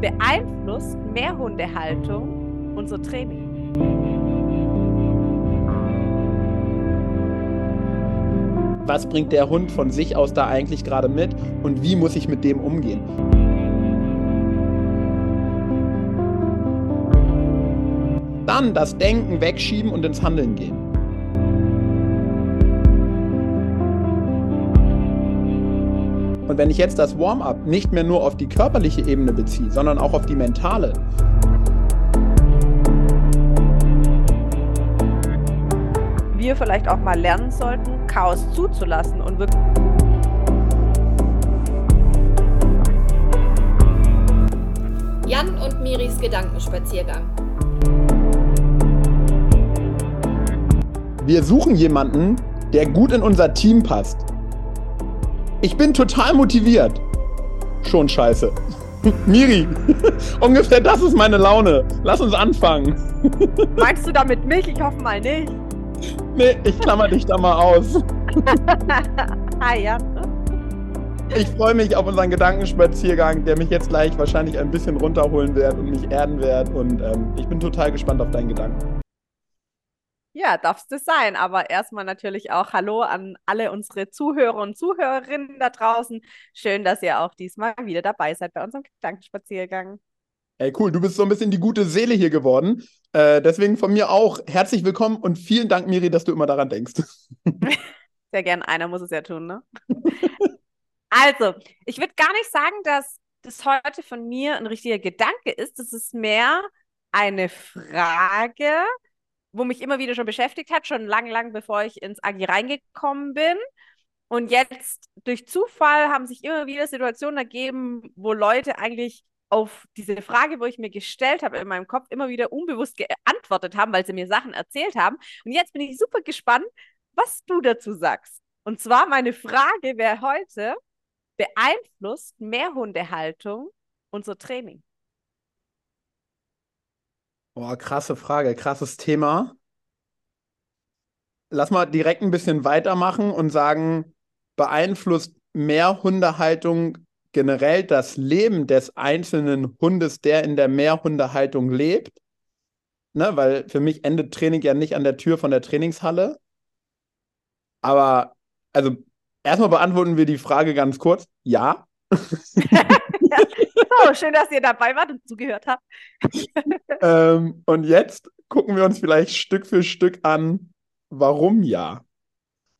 Beeinflusst Mehrhundehaltung unser Training? Was bringt der Hund von sich aus da eigentlich gerade mit und wie muss ich mit dem umgehen? Dann das Denken wegschieben und ins Handeln gehen. Und wenn ich jetzt das Warm-up nicht mehr nur auf die körperliche Ebene beziehe, sondern auch auf die mentale, wir vielleicht auch mal lernen sollten, Chaos zuzulassen und wirklich. Jan und Miris Gedankenspaziergang. Wir suchen jemanden, der gut in unser Team passt. Ich bin total motiviert. Schon scheiße. Miri, ungefähr das ist meine Laune. Lass uns anfangen. Meinst du damit mich? Ich hoffe mal nicht. Nee, ich klammer dich da mal aus. Hi, ja. Ich freue mich auf unseren Gedankenspaziergang, der mich jetzt gleich wahrscheinlich ein bisschen runterholen wird und mich erden wird. Und ähm, ich bin total gespannt auf deinen Gedanken. Ja, darf es sein. Aber erstmal natürlich auch Hallo an alle unsere Zuhörer und Zuhörerinnen da draußen. Schön, dass ihr auch diesmal wieder dabei seid bei unserem Gedankenspaziergang. Ey, cool, du bist so ein bisschen die gute Seele hier geworden. Äh, deswegen von mir auch herzlich willkommen und vielen Dank, Miri, dass du immer daran denkst. Sehr gern, einer muss es ja tun, ne? also, ich würde gar nicht sagen, dass das heute von mir ein richtiger Gedanke ist. Das ist mehr eine Frage, wo mich immer wieder schon beschäftigt hat, schon lang, lang bevor ich ins Agi reingekommen bin. Und jetzt durch Zufall haben sich immer wieder Situationen ergeben, wo Leute eigentlich auf diese Frage, wo ich mir gestellt habe in meinem Kopf, immer wieder unbewusst geantwortet haben, weil sie mir Sachen erzählt haben. Und jetzt bin ich super gespannt, was du dazu sagst. Und zwar meine Frage wäre heute, beeinflusst Mehrhundehaltung unser Training? Boah, krasse Frage, krasses Thema. Lass mal direkt ein bisschen weitermachen und sagen, beeinflusst Mehrhundehaltung generell das Leben des einzelnen Hundes, der in der Mehrhundehaltung lebt. Ne, weil für mich endet Training ja nicht an der Tür von der Trainingshalle. Aber, also, erstmal beantworten wir die Frage ganz kurz. Ja. ja. Oh, schön, dass ihr dabei wart und zugehört habt. ähm, und jetzt gucken wir uns vielleicht Stück für Stück an, warum ja.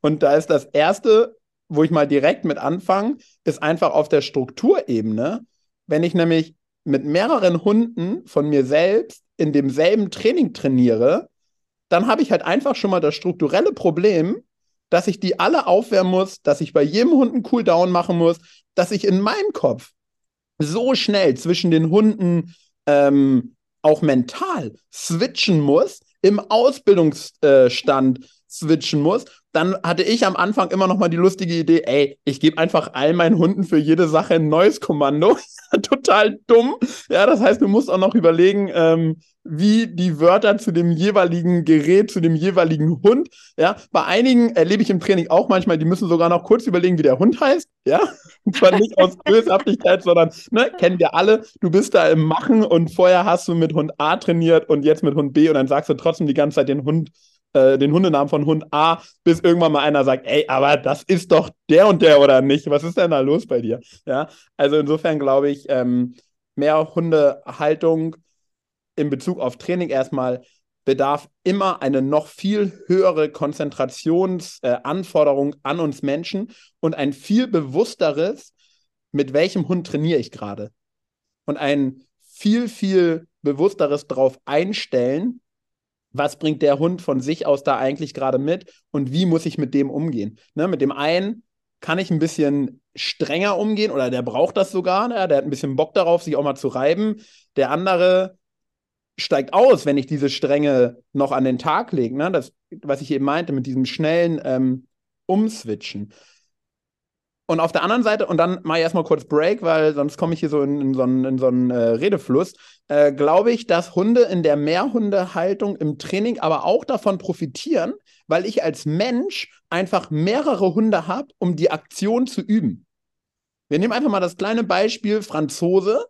Und da ist das erste wo ich mal direkt mit anfange, ist einfach auf der Strukturebene. Wenn ich nämlich mit mehreren Hunden von mir selbst in demselben Training trainiere, dann habe ich halt einfach schon mal das strukturelle Problem, dass ich die alle aufwärmen muss, dass ich bei jedem Hund einen Cooldown machen muss, dass ich in meinem Kopf so schnell zwischen den Hunden ähm, auch mental switchen muss, im Ausbildungsstand switchen muss dann hatte ich am Anfang immer noch mal die lustige Idee, ey, ich gebe einfach all meinen Hunden für jede Sache ein neues Kommando. Total dumm. Ja, das heißt, du musst auch noch überlegen, ähm, wie die Wörter zu dem jeweiligen Gerät, zu dem jeweiligen Hund. Ja, bei einigen erlebe ich im Training auch manchmal, die müssen sogar noch kurz überlegen, wie der Hund heißt. Ja, und zwar nicht aus Böshaftigkeit, sondern, ne, kennen wir alle. Du bist da im Machen und vorher hast du mit Hund A trainiert und jetzt mit Hund B und dann sagst du trotzdem die ganze Zeit den Hund äh, den Hundenamen von Hund A, bis irgendwann mal einer sagt, ey, aber das ist doch der und der oder nicht? Was ist denn da los bei dir? Ja, also insofern glaube ich, ähm, mehr Hundehaltung in Bezug auf Training erstmal bedarf immer eine noch viel höhere Konzentrationsanforderung äh, an uns Menschen und ein viel bewussteres, mit welchem Hund trainiere ich gerade. Und ein viel, viel bewussteres darauf einstellen, was bringt der Hund von sich aus da eigentlich gerade mit und wie muss ich mit dem umgehen. Ne, mit dem einen kann ich ein bisschen strenger umgehen oder der braucht das sogar, ne? der hat ein bisschen Bock darauf, sich auch mal zu reiben. Der andere steigt aus, wenn ich diese Strenge noch an den Tag lege. Ne? Das, was ich eben meinte, mit diesem schnellen ähm, Umswitchen. Und auf der anderen Seite, und dann mache ich erstmal kurz Break, weil sonst komme ich hier so in, in so einen, in so einen äh, Redefluss, äh, glaube ich, dass Hunde in der Mehrhundehaltung im Training aber auch davon profitieren, weil ich als Mensch einfach mehrere Hunde habe, um die Aktion zu üben. Wir nehmen einfach mal das kleine Beispiel Franzose.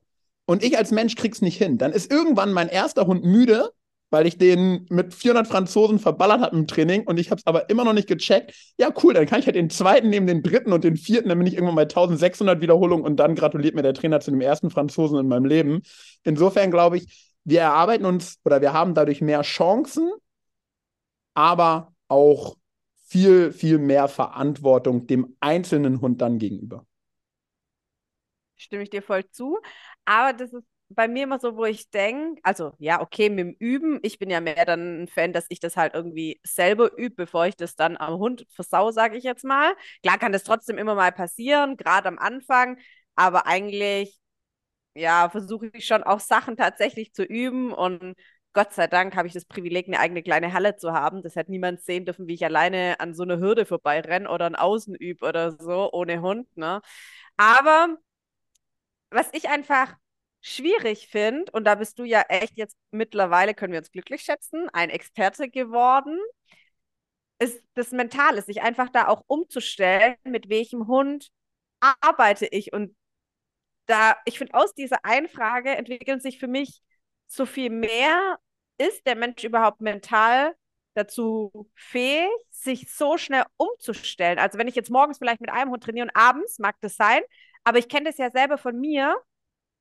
und ich als Mensch krieg's nicht hin. Dann ist irgendwann mein erster Hund müde, weil ich den mit 400 Franzosen verballert habe im Training und ich habe es aber immer noch nicht gecheckt. Ja, cool, dann kann ich halt den zweiten neben den dritten und den vierten, dann bin ich irgendwann bei 1600 Wiederholungen und dann gratuliert mir der Trainer zu dem ersten Franzosen in meinem Leben. Insofern glaube ich, wir erarbeiten uns oder wir haben dadurch mehr Chancen, aber auch viel, viel mehr Verantwortung dem einzelnen Hund dann gegenüber. Stimme ich dir voll zu. Aber das ist bei mir immer so, wo ich denke, also ja, okay, mit dem Üben, ich bin ja mehr dann ein Fan, dass ich das halt irgendwie selber übe, bevor ich das dann am Hund versau, sage ich jetzt mal. Klar kann das trotzdem immer mal passieren, gerade am Anfang, aber eigentlich, ja, versuche ich schon auch Sachen tatsächlich zu üben und Gott sei Dank habe ich das Privileg, eine eigene kleine Halle zu haben. Das hat niemand sehen dürfen, wie ich alleine an so einer Hürde vorbeirenne oder ein Außen übe oder so, ohne Hund, ne? Aber was ich einfach schwierig finde, und da bist du ja echt jetzt mittlerweile, können wir uns glücklich schätzen, ein Experte geworden, ist das Mentale, sich einfach da auch umzustellen, mit welchem Hund arbeite ich. Und da, ich finde, aus dieser einen Frage entwickeln sich für mich so viel mehr, ist der Mensch überhaupt mental dazu fähig, sich so schnell umzustellen? Also wenn ich jetzt morgens vielleicht mit einem Hund trainiere und abends, mag das sein, aber ich kenne das ja selber von mir,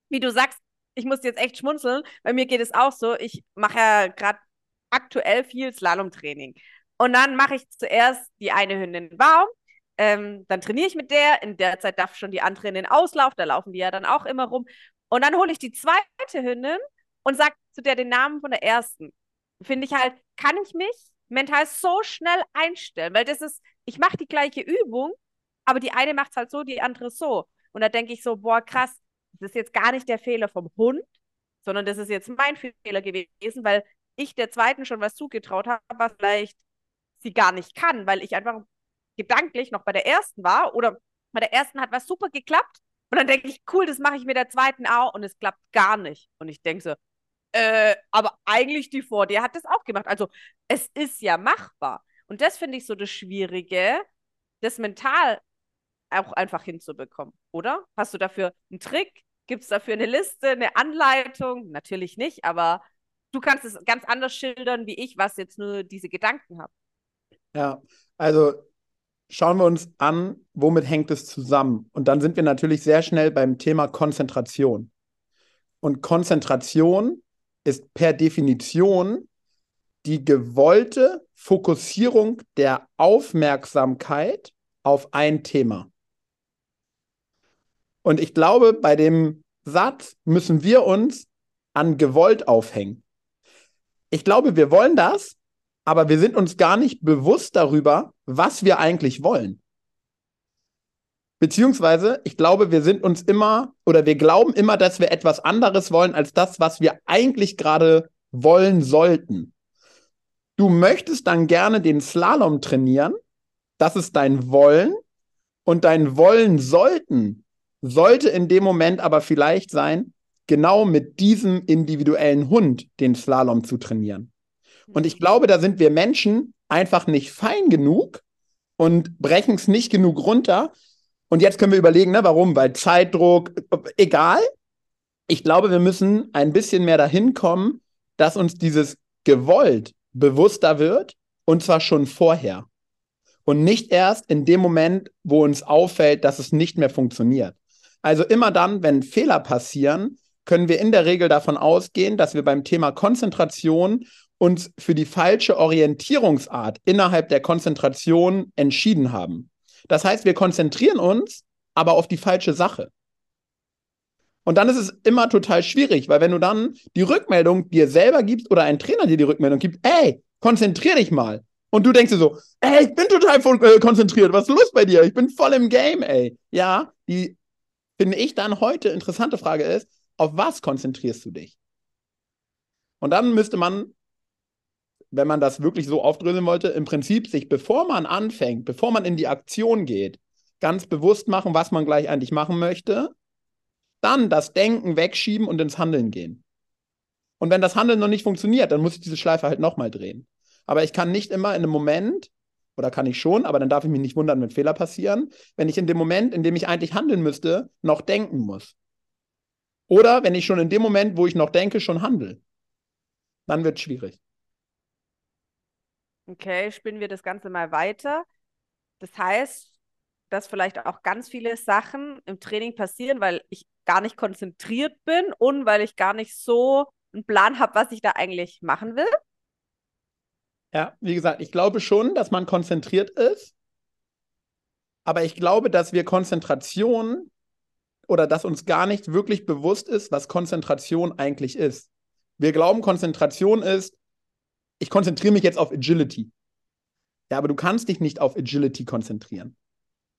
wie du sagst, ich muss jetzt echt schmunzeln. Bei mir geht es auch so. Ich mache ja gerade aktuell viel Slalomtraining. Und dann mache ich zuerst die eine Hündin warm. Ähm, dann trainiere ich mit der. In der Zeit darf schon die andere in den Auslauf. Da laufen die ja dann auch immer rum. Und dann hole ich die zweite Hündin und sage zu der den Namen von der ersten. Finde ich halt, kann ich mich mental so schnell einstellen, weil das ist, ich mache die gleiche Übung, aber die eine macht es halt so, die andere so. Und da denke ich so, boah, krass, das ist jetzt gar nicht der Fehler vom Hund, sondern das ist jetzt mein Fehler gewesen, weil ich der zweiten schon was zugetraut habe, was vielleicht sie gar nicht kann, weil ich einfach gedanklich noch bei der ersten war oder bei der ersten hat was super geklappt und dann denke ich, cool, das mache ich mit der zweiten auch und es klappt gar nicht. Und ich denke so, äh, aber eigentlich die vor dir hat das auch gemacht. Also es ist ja machbar. Und das finde ich so das Schwierige, das mental auch einfach hinzubekommen, oder? Hast du dafür einen Trick? Gibt es dafür eine Liste, eine Anleitung? Natürlich nicht, aber du kannst es ganz anders schildern wie ich, was jetzt nur diese Gedanken habe. Ja, also schauen wir uns an, womit hängt es zusammen. Und dann sind wir natürlich sehr schnell beim Thema Konzentration. Und Konzentration ist per Definition die gewollte Fokussierung der Aufmerksamkeit auf ein Thema. Und ich glaube, bei dem Satz müssen wir uns an gewollt aufhängen. Ich glaube, wir wollen das, aber wir sind uns gar nicht bewusst darüber, was wir eigentlich wollen. Beziehungsweise, ich glaube, wir sind uns immer oder wir glauben immer, dass wir etwas anderes wollen als das, was wir eigentlich gerade wollen sollten. Du möchtest dann gerne den Slalom trainieren. Das ist dein Wollen. Und dein Wollen sollten sollte in dem Moment aber vielleicht sein, genau mit diesem individuellen Hund den Slalom zu trainieren. Und ich glaube, da sind wir Menschen einfach nicht fein genug und brechen es nicht genug runter. Und jetzt können wir überlegen, ne, warum? Weil Zeitdruck, egal. Ich glaube, wir müssen ein bisschen mehr dahin kommen, dass uns dieses gewollt bewusster wird und zwar schon vorher. Und nicht erst in dem Moment, wo uns auffällt, dass es nicht mehr funktioniert. Also immer dann, wenn Fehler passieren, können wir in der Regel davon ausgehen, dass wir beim Thema Konzentration uns für die falsche Orientierungsart innerhalb der Konzentration entschieden haben. Das heißt, wir konzentrieren uns aber auf die falsche Sache. Und dann ist es immer total schwierig, weil wenn du dann die Rückmeldung dir selber gibst oder ein Trainer dir die Rückmeldung gibt, ey, konzentrier dich mal. Und du denkst dir so, ey, ich bin total äh, konzentriert, was ist los bei dir? Ich bin voll im Game, ey. Ja, die finde ich dann heute interessante Frage ist, auf was konzentrierst du dich? Und dann müsste man, wenn man das wirklich so aufdröseln wollte, im Prinzip sich, bevor man anfängt, bevor man in die Aktion geht, ganz bewusst machen, was man gleich eigentlich machen möchte, dann das Denken wegschieben und ins Handeln gehen. Und wenn das Handeln noch nicht funktioniert, dann muss ich diese Schleife halt nochmal drehen. Aber ich kann nicht immer in einem Moment oder kann ich schon, aber dann darf ich mich nicht wundern, wenn Fehler passieren, wenn ich in dem Moment, in dem ich eigentlich handeln müsste, noch denken muss. Oder wenn ich schon in dem Moment, wo ich noch denke, schon handle. Dann wird es schwierig. Okay, spinnen wir das Ganze mal weiter. Das heißt, dass vielleicht auch ganz viele Sachen im Training passieren, weil ich gar nicht konzentriert bin und weil ich gar nicht so einen Plan habe, was ich da eigentlich machen will. Ja, wie gesagt, ich glaube schon, dass man konzentriert ist. Aber ich glaube, dass wir Konzentration oder dass uns gar nicht wirklich bewusst ist, was Konzentration eigentlich ist. Wir glauben, Konzentration ist, ich konzentriere mich jetzt auf Agility. Ja, aber du kannst dich nicht auf Agility konzentrieren.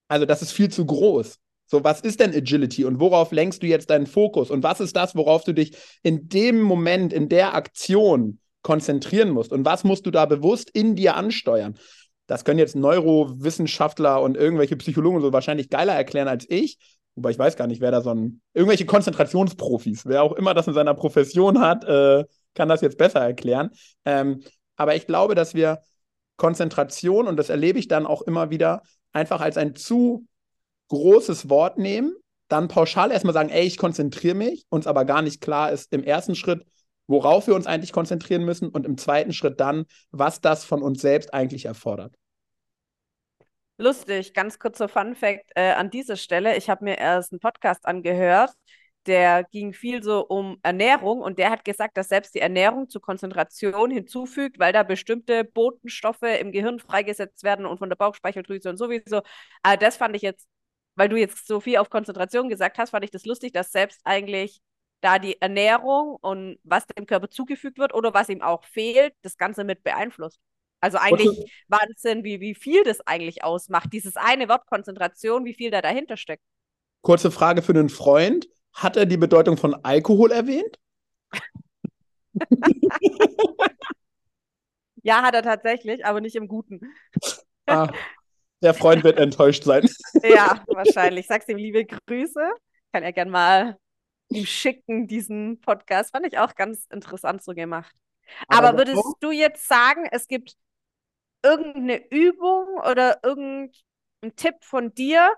Also das ist viel zu groß. So, was ist denn Agility und worauf lenkst du jetzt deinen Fokus? Und was ist das, worauf du dich in dem Moment, in der Aktion konzentrieren musst? Und was musst du da bewusst in dir ansteuern? Das können jetzt Neurowissenschaftler und irgendwelche Psychologen so wahrscheinlich geiler erklären als ich. Wobei ich weiß gar nicht, wer da so ein. Irgendwelche Konzentrationsprofis, wer auch immer das in seiner Profession hat, äh, kann das jetzt besser erklären. Ähm, aber ich glaube, dass wir Konzentration, und das erlebe ich dann auch immer wieder, einfach als ein zu großes Wort nehmen, dann pauschal erstmal sagen, ey, ich konzentriere mich, uns aber gar nicht klar ist im ersten Schritt, worauf wir uns eigentlich konzentrieren müssen und im zweiten Schritt dann, was das von uns selbst eigentlich erfordert. Lustig, ganz kurzer Fun Fact äh, an dieser Stelle. Ich habe mir erst einen Podcast angehört, der ging viel so um Ernährung und der hat gesagt, dass selbst die Ernährung zu Konzentration hinzufügt, weil da bestimmte Botenstoffe im Gehirn freigesetzt werden und von der Bauchspeicheldrüse und sowieso. Aber das fand ich jetzt, weil du jetzt so viel auf Konzentration gesagt hast, fand ich das lustig, dass selbst eigentlich da die Ernährung und was dem Körper zugefügt wird oder was ihm auch fehlt, das Ganze mit beeinflusst. Also eigentlich. Wahnsinn, wie, wie viel das eigentlich ausmacht. Dieses eine Wort Konzentration, wie viel da dahinter steckt. Kurze Frage für einen Freund. Hat er die Bedeutung von Alkohol erwähnt? ja, hat er tatsächlich, aber nicht im Guten. Ah, der Freund wird enttäuscht sein. ja, wahrscheinlich. Sag's ihm liebe Grüße. Kann er gern mal ihm schicken, diesen Podcast. Fand ich auch ganz interessant so gemacht. Aber, aber würdest du jetzt sagen, es gibt irgendeine Übung oder irgendeinen Tipp von dir,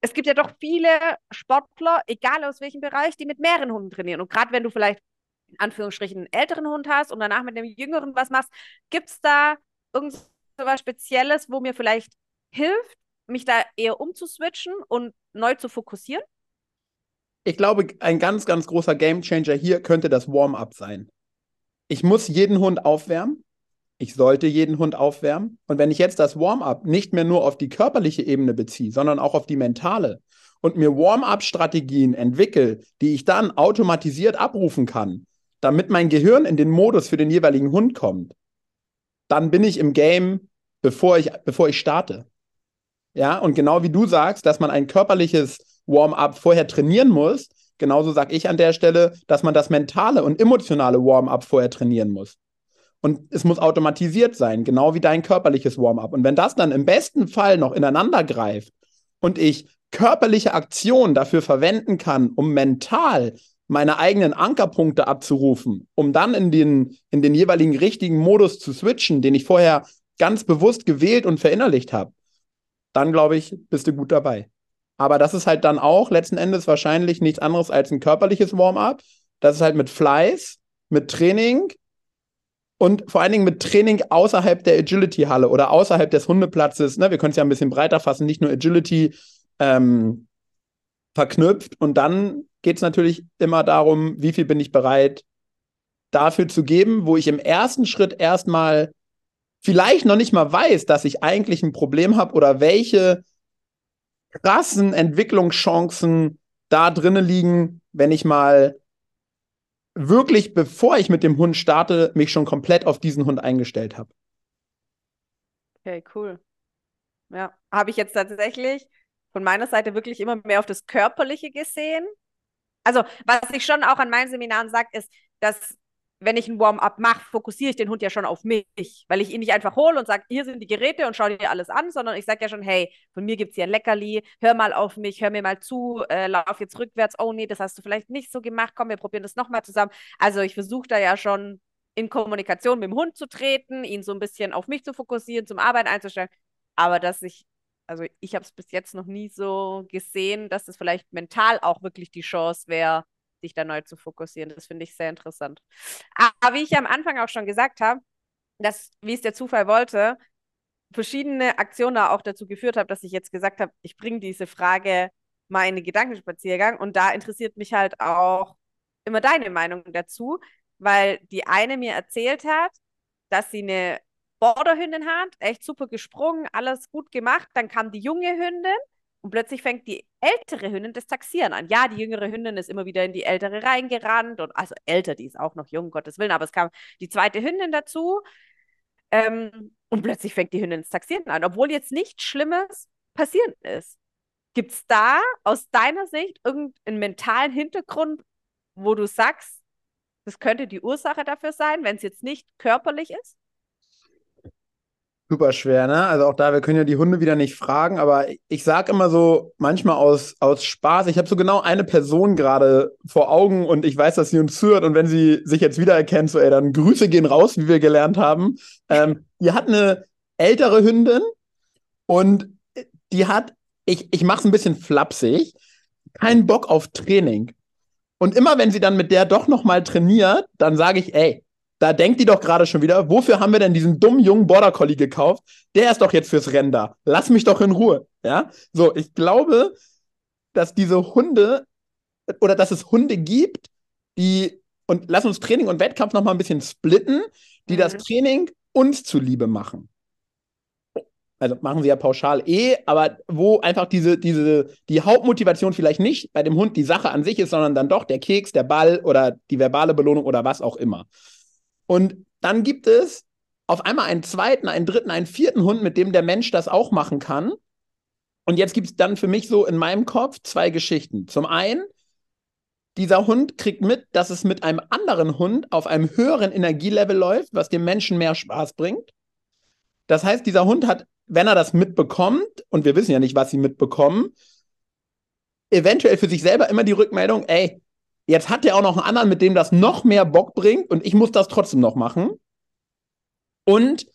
es gibt ja doch viele Sportler, egal aus welchem Bereich, die mit mehreren Hunden trainieren. Und gerade wenn du vielleicht in Anführungsstrichen einen älteren Hund hast und danach mit einem jüngeren was machst, gibt es da irgendwas Spezielles, wo mir vielleicht hilft, mich da eher umzuswitchen und neu zu fokussieren? Ich glaube, ein ganz, ganz großer Gamechanger hier könnte das Warm-up sein. Ich muss jeden Hund aufwärmen ich sollte jeden Hund aufwärmen. Und wenn ich jetzt das Warm-up nicht mehr nur auf die körperliche Ebene beziehe, sondern auch auf die mentale und mir Warm-up-Strategien entwickle, die ich dann automatisiert abrufen kann, damit mein Gehirn in den Modus für den jeweiligen Hund kommt, dann bin ich im Game, bevor ich, bevor ich starte. Ja, und genau wie du sagst, dass man ein körperliches Warm-up vorher trainieren muss, genauso sage ich an der Stelle, dass man das mentale und emotionale Warm-up vorher trainieren muss. Und es muss automatisiert sein, genau wie dein körperliches Warm-up. Und wenn das dann im besten Fall noch ineinander greift und ich körperliche Aktionen dafür verwenden kann, um mental meine eigenen Ankerpunkte abzurufen, um dann in den, in den jeweiligen richtigen Modus zu switchen, den ich vorher ganz bewusst gewählt und verinnerlicht habe, dann glaube ich, bist du gut dabei. Aber das ist halt dann auch letzten Endes wahrscheinlich nichts anderes als ein körperliches Warm-up. Das ist halt mit Fleiß, mit Training, und vor allen Dingen mit Training außerhalb der Agility-Halle oder außerhalb des Hundeplatzes. Ne? Wir können es ja ein bisschen breiter fassen, nicht nur Agility ähm, verknüpft. Und dann geht es natürlich immer darum, wie viel bin ich bereit dafür zu geben, wo ich im ersten Schritt erstmal vielleicht noch nicht mal weiß, dass ich eigentlich ein Problem habe oder welche krassen Entwicklungschancen da drinnen liegen, wenn ich mal wirklich, bevor ich mit dem Hund starte, mich schon komplett auf diesen Hund eingestellt habe. Okay, cool. Ja, habe ich jetzt tatsächlich von meiner Seite wirklich immer mehr auf das Körperliche gesehen. Also, was ich schon auch an meinen Seminaren sage, ist, dass wenn ich ein Warm-up mache, fokussiere ich den Hund ja schon auf mich, weil ich ihn nicht einfach hole und sage, hier sind die Geräte und schau dir alles an, sondern ich sage ja schon, hey, von mir gibt es hier ein Leckerli, hör mal auf mich, hör mir mal zu, äh, lauf jetzt rückwärts, oh nee, das hast du vielleicht nicht so gemacht, komm, wir probieren das nochmal zusammen. Also ich versuche da ja schon in Kommunikation mit dem Hund zu treten, ihn so ein bisschen auf mich zu fokussieren, zum Arbeiten einzustellen, aber dass ich, also ich habe es bis jetzt noch nie so gesehen, dass es das vielleicht mental auch wirklich die Chance wäre, dich da neu zu fokussieren. Das finde ich sehr interessant. Aber wie ich am Anfang auch schon gesagt habe, dass, wie es der Zufall wollte, verschiedene Aktionen auch dazu geführt habe, dass ich jetzt gesagt habe, ich bringe diese Frage mal in den Gedankenspaziergang und da interessiert mich halt auch immer deine Meinung dazu, weil die eine mir erzählt hat, dass sie eine Borderhündin hat, echt super gesprungen, alles gut gemacht. Dann kam die junge Hündin und plötzlich fängt die ältere Hündin das Taxieren an. Ja, die jüngere Hündin ist immer wieder in die ältere reingerannt und also älter, die ist auch noch jung, Gottes Willen, aber es kam die zweite Hündin dazu. Ähm, und plötzlich fängt die Hündin das Taxieren an, obwohl jetzt nichts Schlimmes passiert ist. Gibt es da aus deiner Sicht irgendeinen mentalen Hintergrund, wo du sagst, das könnte die Ursache dafür sein, wenn es jetzt nicht körperlich ist? Super schwer, ne? Also auch da, wir können ja die Hunde wieder nicht fragen, aber ich sage immer so, manchmal aus, aus Spaß, ich habe so genau eine Person gerade vor Augen und ich weiß, dass sie uns zuhört und wenn sie sich jetzt wiedererkennt, so ey, dann Grüße gehen raus, wie wir gelernt haben. Ähm, die hat eine ältere Hündin und die hat, ich, ich mache es ein bisschen flapsig, keinen Bock auf Training. Und immer wenn sie dann mit der doch noch mal trainiert, dann sage ich, ey, da denkt die doch gerade schon wieder, wofür haben wir denn diesen dummen jungen Border Collie gekauft? Der ist doch jetzt fürs Rennen da. Lass mich doch in Ruhe. Ja, so, ich glaube, dass diese Hunde oder dass es Hunde gibt, die, und lass uns Training und Wettkampf noch mal ein bisschen splitten, die mhm. das Training uns zuliebe machen. Also machen sie ja pauschal eh, aber wo einfach diese, diese, die Hauptmotivation vielleicht nicht bei dem Hund die Sache an sich ist, sondern dann doch der Keks, der Ball oder die verbale Belohnung oder was auch immer. Und dann gibt es auf einmal einen zweiten, einen dritten, einen vierten Hund, mit dem der Mensch das auch machen kann. Und jetzt gibt es dann für mich so in meinem Kopf zwei Geschichten. Zum einen, dieser Hund kriegt mit, dass es mit einem anderen Hund auf einem höheren Energielevel läuft, was dem Menschen mehr Spaß bringt. Das heißt, dieser Hund hat, wenn er das mitbekommt, und wir wissen ja nicht, was sie mitbekommen, eventuell für sich selber immer die Rückmeldung, ey, Jetzt hat er auch noch einen anderen, mit dem das noch mehr Bock bringt und ich muss das trotzdem noch machen. Und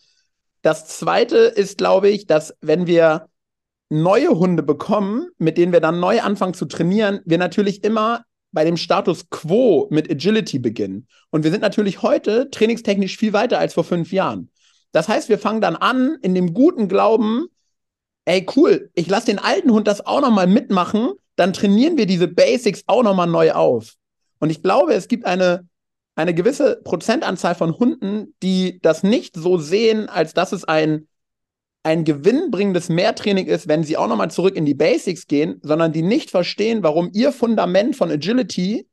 das zweite ist, glaube ich, dass wenn wir neue Hunde bekommen, mit denen wir dann neu anfangen zu trainieren, wir natürlich immer bei dem Status quo mit Agility beginnen. Und wir sind natürlich heute trainingstechnisch viel weiter als vor fünf Jahren. Das heißt, wir fangen dann an, in dem guten Glauben, ey, cool, ich lasse den alten Hund das auch nochmal mitmachen, dann trainieren wir diese Basics auch nochmal neu auf. Und ich glaube, es gibt eine, eine gewisse Prozentanzahl von Hunden, die das nicht so sehen, als dass es ein, ein gewinnbringendes Mehrtraining ist, wenn sie auch nochmal zurück in die Basics gehen, sondern die nicht verstehen, warum ihr Fundament von Agility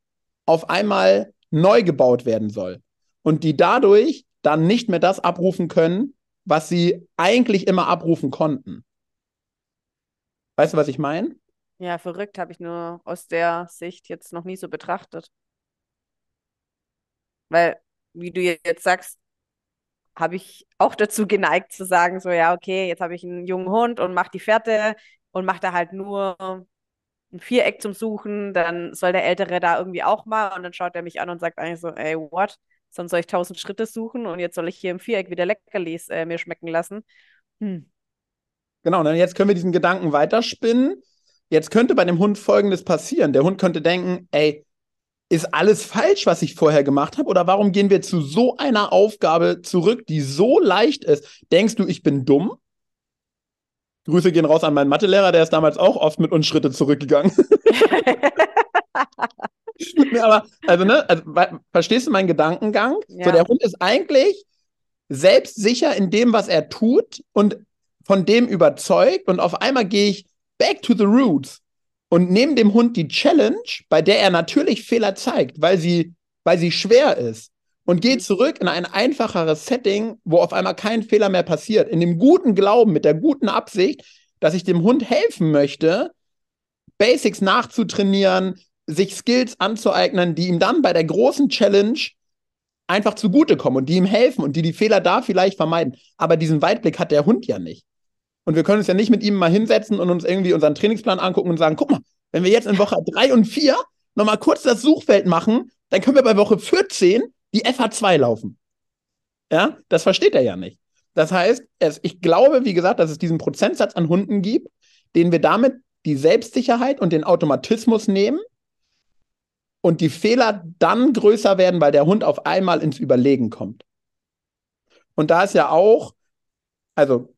auf einmal neu gebaut werden soll. Und die dadurch dann nicht mehr das abrufen können, was sie eigentlich immer abrufen konnten. Weißt du, was ich meine? Ja, verrückt habe ich nur aus der Sicht jetzt noch nie so betrachtet. Weil, wie du jetzt sagst, habe ich auch dazu geneigt zu sagen, so ja, okay, jetzt habe ich einen jungen Hund und mache die Fährte und mache da halt nur ein Viereck zum Suchen, dann soll der Ältere da irgendwie auch mal und dann schaut er mich an und sagt eigentlich so, ey, what? Sonst soll ich tausend Schritte suchen und jetzt soll ich hier im Viereck wieder Leckerlis äh, mir schmecken lassen. Hm. Genau, dann jetzt können wir diesen Gedanken weiterspinnen Jetzt könnte bei dem Hund Folgendes passieren. Der Hund könnte denken, ey, ist alles falsch, was ich vorher gemacht habe? Oder warum gehen wir zu so einer Aufgabe zurück, die so leicht ist? Denkst du, ich bin dumm? Grüße gehen raus an meinen Mathelehrer, der ist damals auch oft mit uns Schritte zurückgegangen. aber, also, ne, also, verstehst du meinen Gedankengang? Ja. So, der Hund ist eigentlich selbstsicher in dem, was er tut und von dem überzeugt. Und auf einmal gehe ich back to the roots und neben dem Hund die Challenge, bei der er natürlich Fehler zeigt, weil sie, weil sie schwer ist und geht zurück in ein einfacheres Setting, wo auf einmal kein Fehler mehr passiert. In dem guten Glauben, mit der guten Absicht, dass ich dem Hund helfen möchte, Basics nachzutrainieren, sich Skills anzueignen, die ihm dann bei der großen Challenge einfach zugutekommen und die ihm helfen und die die Fehler da vielleicht vermeiden. Aber diesen Weitblick hat der Hund ja nicht. Und wir können uns ja nicht mit ihm mal hinsetzen und uns irgendwie unseren Trainingsplan angucken und sagen, guck mal, wenn wir jetzt in Woche 3 und 4 nochmal kurz das Suchfeld machen, dann können wir bei Woche 14 die FH2 laufen. Ja, das versteht er ja nicht. Das heißt, es, ich glaube, wie gesagt, dass es diesen Prozentsatz an Hunden gibt, den wir damit die Selbstsicherheit und den Automatismus nehmen, und die Fehler dann größer werden, weil der Hund auf einmal ins Überlegen kommt. Und da ist ja auch, also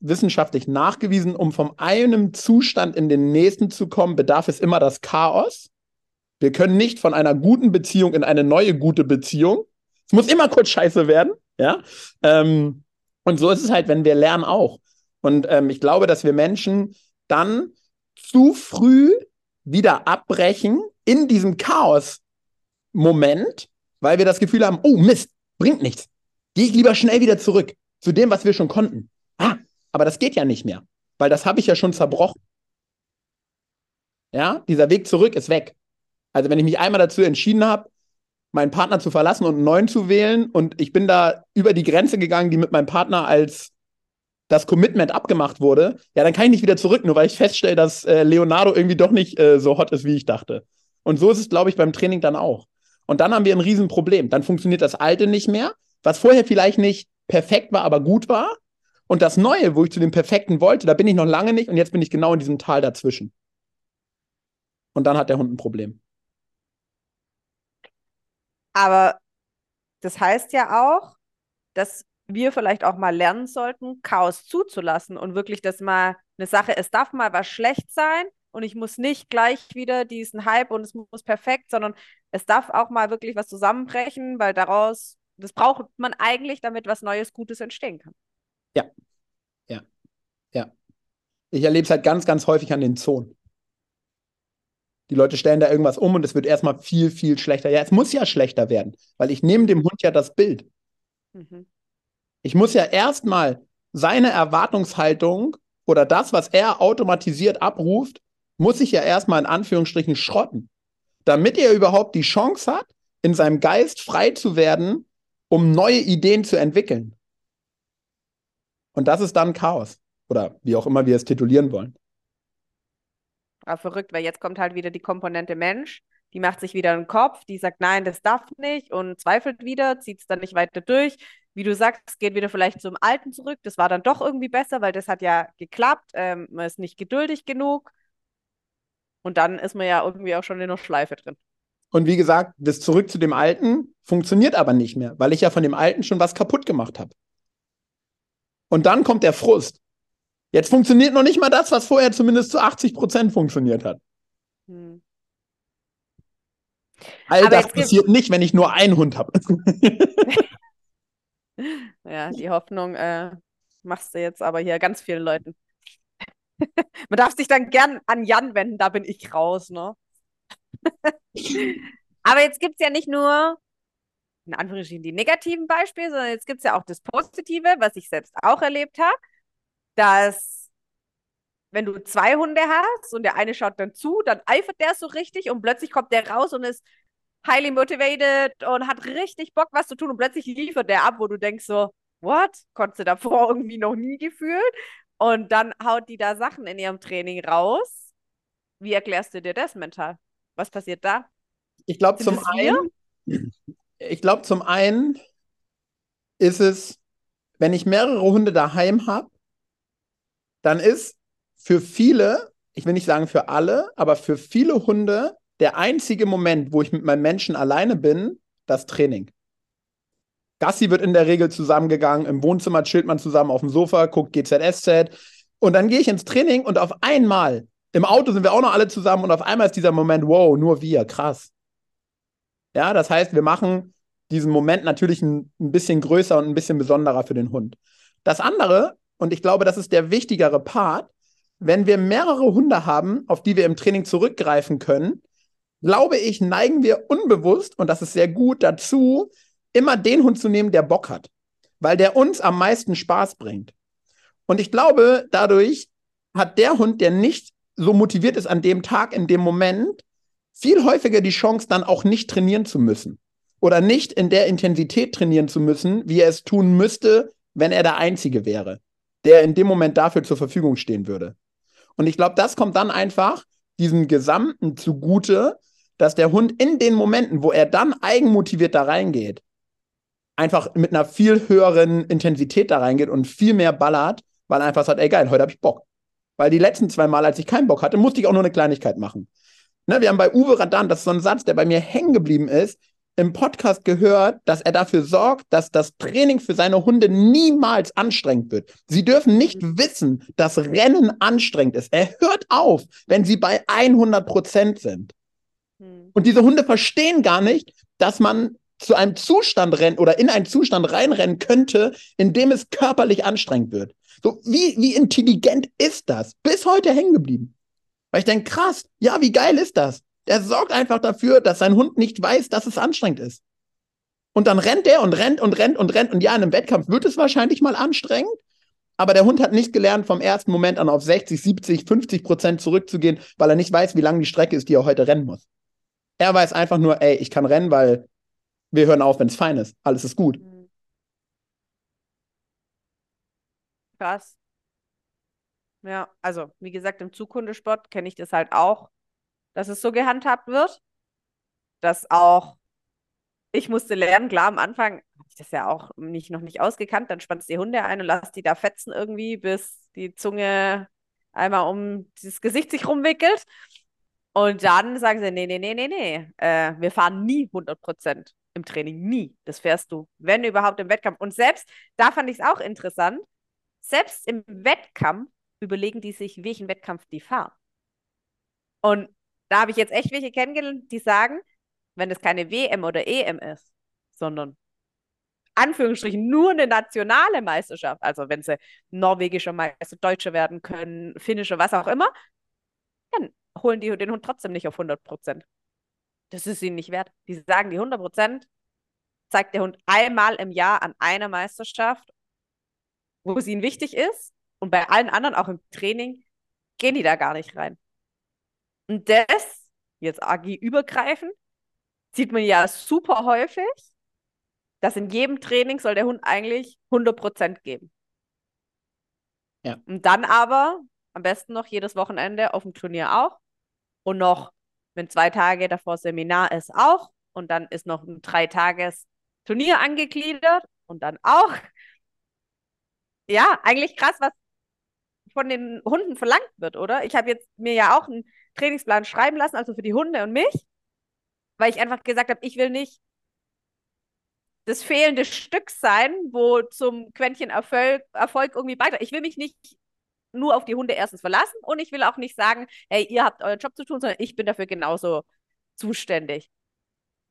wissenschaftlich nachgewiesen, um von einem Zustand in den nächsten zu kommen, bedarf es immer das Chaos. Wir können nicht von einer guten Beziehung in eine neue gute Beziehung. Es muss immer kurz scheiße werden, ja. Ähm, und so ist es halt, wenn wir lernen auch. Und ähm, ich glaube, dass wir Menschen dann zu früh wieder abbrechen in diesem Chaos-Moment, weil wir das Gefühl haben, oh Mist, bringt nichts. Gehe ich lieber schnell wieder zurück zu dem, was wir schon konnten. Aber das geht ja nicht mehr, weil das habe ich ja schon zerbrochen. Ja, dieser Weg zurück ist weg. Also wenn ich mich einmal dazu entschieden habe, meinen Partner zu verlassen und einen neuen zu wählen und ich bin da über die Grenze gegangen, die mit meinem Partner als das Commitment abgemacht wurde, ja, dann kann ich nicht wieder zurück, nur weil ich feststelle, dass äh, Leonardo irgendwie doch nicht äh, so hot ist, wie ich dachte. Und so ist es, glaube ich, beim Training dann auch. Und dann haben wir ein Riesenproblem. Dann funktioniert das Alte nicht mehr, was vorher vielleicht nicht perfekt war, aber gut war. Und das Neue, wo ich zu dem Perfekten wollte, da bin ich noch lange nicht und jetzt bin ich genau in diesem Tal dazwischen. Und dann hat der Hund ein Problem. Aber das heißt ja auch, dass wir vielleicht auch mal lernen sollten, Chaos zuzulassen und wirklich das mal eine Sache, es darf mal was schlecht sein und ich muss nicht gleich wieder diesen Hype und es muss perfekt, sondern es darf auch mal wirklich was zusammenbrechen, weil daraus, das braucht man eigentlich, damit was Neues, Gutes entstehen kann. Ja, ja, ja. Ich erlebe es halt ganz, ganz häufig an den Zonen. Die Leute stellen da irgendwas um und es wird erstmal viel, viel schlechter. Ja, es muss ja schlechter werden, weil ich nehme dem Hund ja das Bild. Mhm. Ich muss ja erstmal seine Erwartungshaltung oder das, was er automatisiert abruft, muss ich ja erstmal in Anführungsstrichen schrotten, damit er überhaupt die Chance hat, in seinem Geist frei zu werden, um neue Ideen zu entwickeln. Und das ist dann Chaos. Oder wie auch immer wir es titulieren wollen. Aber verrückt, weil jetzt kommt halt wieder die Komponente Mensch. Die macht sich wieder einen Kopf, die sagt, nein, das darf nicht und zweifelt wieder, zieht es dann nicht weiter durch. Wie du sagst, geht wieder vielleicht zum Alten zurück. Das war dann doch irgendwie besser, weil das hat ja geklappt. Ähm, man ist nicht geduldig genug. Und dann ist man ja irgendwie auch schon in der Schleife drin. Und wie gesagt, das Zurück zu dem Alten funktioniert aber nicht mehr, weil ich ja von dem Alten schon was kaputt gemacht habe. Und dann kommt der Frust. Jetzt funktioniert noch nicht mal das, was vorher zumindest zu 80 Prozent funktioniert hat. Hm. All Aber das passiert nicht, wenn ich nur einen Hund habe. ja, die Hoffnung äh, machst du jetzt aber hier ganz vielen Leuten. Man darf sich dann gern an Jan wenden, da bin ich raus, ne? aber jetzt gibt es ja nicht nur in Anführungsstrichen die negativen Beispiele, sondern jetzt gibt es ja auch das Positive, was ich selbst auch erlebt habe dass wenn du zwei Hunde hast und der eine schaut dann zu, dann eifert der so richtig und plötzlich kommt der raus und ist highly motivated und hat richtig Bock, was zu tun und plötzlich liefert der ab, wo du denkst so, what? Konntest du davor irgendwie noch nie gefühlt? Und dann haut die da Sachen in ihrem Training raus. Wie erklärst du dir das mental? Was passiert da? Ich glaube zum einen, ich glaube zum einen ist es, wenn ich mehrere Hunde daheim habe, dann ist für viele, ich will nicht sagen für alle, aber für viele Hunde der einzige Moment, wo ich mit meinem Menschen alleine bin, das Training. Gassi wird in der Regel zusammengegangen, im Wohnzimmer chillt man zusammen auf dem Sofa, guckt GZSZ und dann gehe ich ins Training und auf einmal, im Auto sind wir auch noch alle zusammen und auf einmal ist dieser Moment, wow, nur wir, krass. Ja, das heißt, wir machen diesen Moment natürlich ein, ein bisschen größer und ein bisschen besonderer für den Hund. Das andere und ich glaube, das ist der wichtigere Part. Wenn wir mehrere Hunde haben, auf die wir im Training zurückgreifen können, glaube ich, neigen wir unbewusst, und das ist sehr gut, dazu, immer den Hund zu nehmen, der Bock hat, weil der uns am meisten Spaß bringt. Und ich glaube, dadurch hat der Hund, der nicht so motiviert ist an dem Tag, in dem Moment, viel häufiger die Chance, dann auch nicht trainieren zu müssen. Oder nicht in der Intensität trainieren zu müssen, wie er es tun müsste, wenn er der Einzige wäre der in dem Moment dafür zur Verfügung stehen würde. Und ich glaube, das kommt dann einfach diesem Gesamten zugute, dass der Hund in den Momenten, wo er dann eigenmotiviert da reingeht, einfach mit einer viel höheren Intensität da reingeht und viel mehr ballert, weil er einfach sagt, ey geil, heute habe ich Bock. Weil die letzten zwei Mal, als ich keinen Bock hatte, musste ich auch nur eine Kleinigkeit machen. Ne, wir haben bei Uwe Radan, das ist so ein Satz, der bei mir hängen geblieben ist, im Podcast gehört, dass er dafür sorgt, dass das Training für seine Hunde niemals anstrengend wird. Sie dürfen nicht wissen, dass Rennen anstrengend ist. Er hört auf, wenn sie bei 100 Prozent sind. Hm. Und diese Hunde verstehen gar nicht, dass man zu einem Zustand rennt oder in einen Zustand reinrennen könnte, in dem es körperlich anstrengend wird. So, wie, wie intelligent ist das? Bis heute hängen geblieben. Weil ich denke, krass, ja, wie geil ist das? Der sorgt einfach dafür, dass sein Hund nicht weiß, dass es anstrengend ist. Und dann rennt er und rennt und rennt und rennt. Und ja, in einem Wettkampf wird es wahrscheinlich mal anstrengend. Aber der Hund hat nicht gelernt, vom ersten Moment an auf 60, 70, 50 Prozent zurückzugehen, weil er nicht weiß, wie lang die Strecke ist, die er heute rennen muss. Er weiß einfach nur, ey, ich kann rennen, weil wir hören auf, wenn es fein ist. Alles ist gut. Mhm. Krass. Ja, also wie gesagt, im Zukunftssport kenne ich das halt auch, dass es so gehandhabt wird, dass auch ich musste lernen, klar, am Anfang habe ich das ja auch nicht, noch nicht ausgekannt, dann spannst du die Hunde ein und lass die da fetzen irgendwie, bis die Zunge einmal um das Gesicht sich rumwickelt. Und dann sagen sie, nee, nee, nee, nee, nee, äh, wir fahren nie 100 Prozent im Training, nie. Das fährst du, wenn überhaupt im Wettkampf. Und selbst, da fand ich es auch interessant, selbst im Wettkampf überlegen die sich, welchen Wettkampf die fahren. Und da habe ich jetzt echt welche kennengelernt, die sagen, wenn es keine WM oder EM ist, sondern Anführungsstrichen nur eine nationale Meisterschaft, also wenn sie norwegischer Meister, Deutscher werden können, finnischer, was auch immer, dann holen die den Hund trotzdem nicht auf 100 Prozent. Das ist ihnen nicht wert. Die sagen, die 100 Prozent zeigt der Hund einmal im Jahr an einer Meisterschaft, wo es ihnen wichtig ist. Und bei allen anderen, auch im Training, gehen die da gar nicht rein. Und das, jetzt AGI übergreifend, sieht man ja super häufig, dass in jedem Training soll der Hund eigentlich 100% geben. Ja. Und dann aber am besten noch jedes Wochenende auf dem Turnier auch und noch, wenn zwei Tage davor Seminar ist, auch und dann ist noch ein drei Tages Turnier angegliedert und dann auch. Ja, eigentlich krass, was von den Hunden verlangt wird, oder? Ich habe jetzt mir ja auch einen Trainingsplan schreiben lassen, also für die Hunde und mich, weil ich einfach gesagt habe, ich will nicht das fehlende Stück sein, wo zum Quäntchen Erfolg, Erfolg irgendwie beiträgt. Ich will mich nicht nur auf die Hunde erstens verlassen und ich will auch nicht sagen, hey, ihr habt euren Job zu tun, sondern ich bin dafür genauso zuständig.